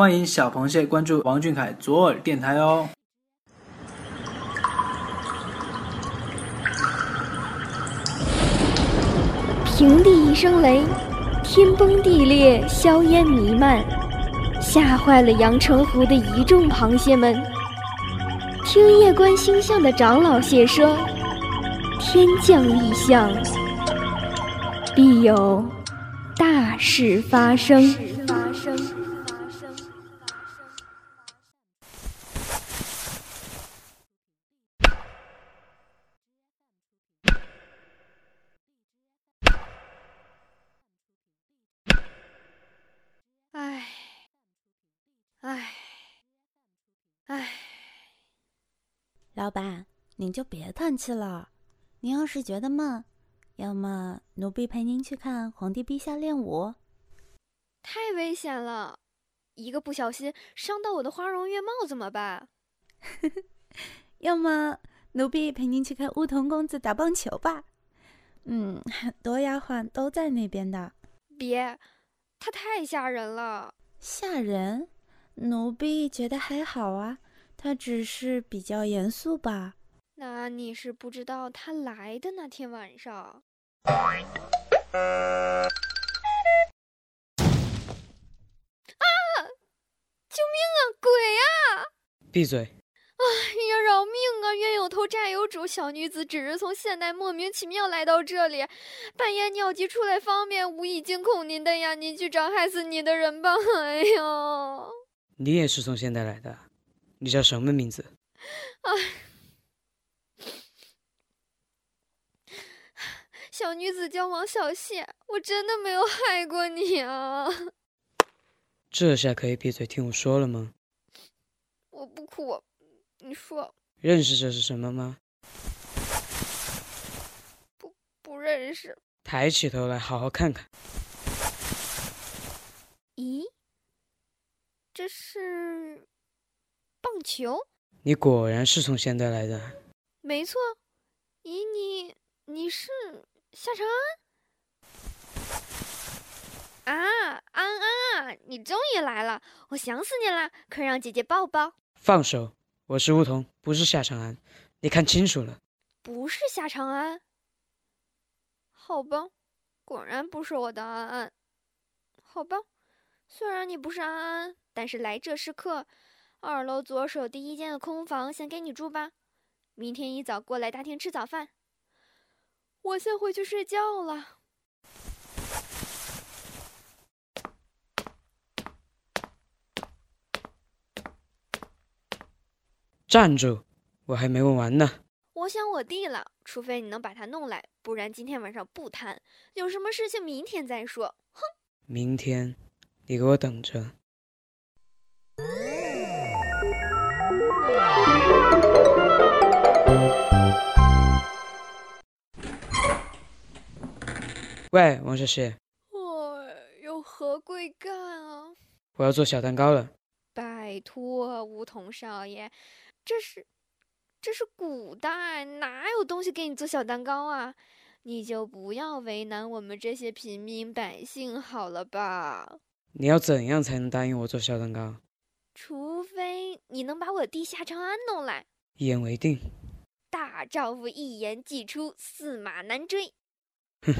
欢迎小螃蟹关注王俊凯左耳电台哦。平地一声雷，天崩地裂，硝烟弥漫，吓坏了阳澄湖的一众螃蟹们。听夜观星象的长老蟹说，天降异象，必有大事发生。老板，您就别叹气了。您要是觉得闷，要么奴婢陪您去看皇帝陛下练武。太危险了，一个不小心伤到我的花容月貌怎么办？要么奴婢陪您去看梧桐公子打棒球吧。嗯，很多丫鬟都在那边的。别，他太吓人了。吓人？奴婢觉得还好啊。他只是比较严肃吧？那你是不知道他来的那天晚上。啊！救命啊！鬼啊！闭嘴！哎呀，饶命啊！冤有头债有主，小女子只是从现代莫名其妙来到这里，半夜尿急出来方便，无意惊恐您的呀！您去找害死你的人吧！哎呦，你也是从现代来的？你叫什么名字？啊，小女子叫王小谢，我真的没有害过你啊！这下可以闭嘴听我说了吗？我不哭，你说。认识这是什么吗？不，不认识。抬起头来，好好看看。咦，这是？棒球，你果然是从现代来的。没错，咦，你你是夏长安？啊，安安啊，你终于来了，我想死你了，快让姐姐抱抱。放手，我是梧桐，不是夏长安，你看清楚了。不是夏长安？好吧，果然不是我的安安。好吧，虽然你不是安安，但是来者是客。二楼左手第一间的空房，先给你住吧。明天一早过来大厅吃早饭。我先回去睡觉了。站住！我还没问完呢。我想我弟了，除非你能把他弄来，不然今天晚上不谈。有什么事情明天再说。哼！明天，你给我等着。喂，王小谢。哎，有何贵干啊？我要做小蛋糕了。拜托，梧桐少爷，这是这是古代，哪有东西给你做小蛋糕啊？你就不要为难我们这些平民百姓好了吧？你要怎样才能答应我做小蛋糕？除非你能把我弟夏长安弄来。一言为定。大丈夫一言既出，驷马难追。哼。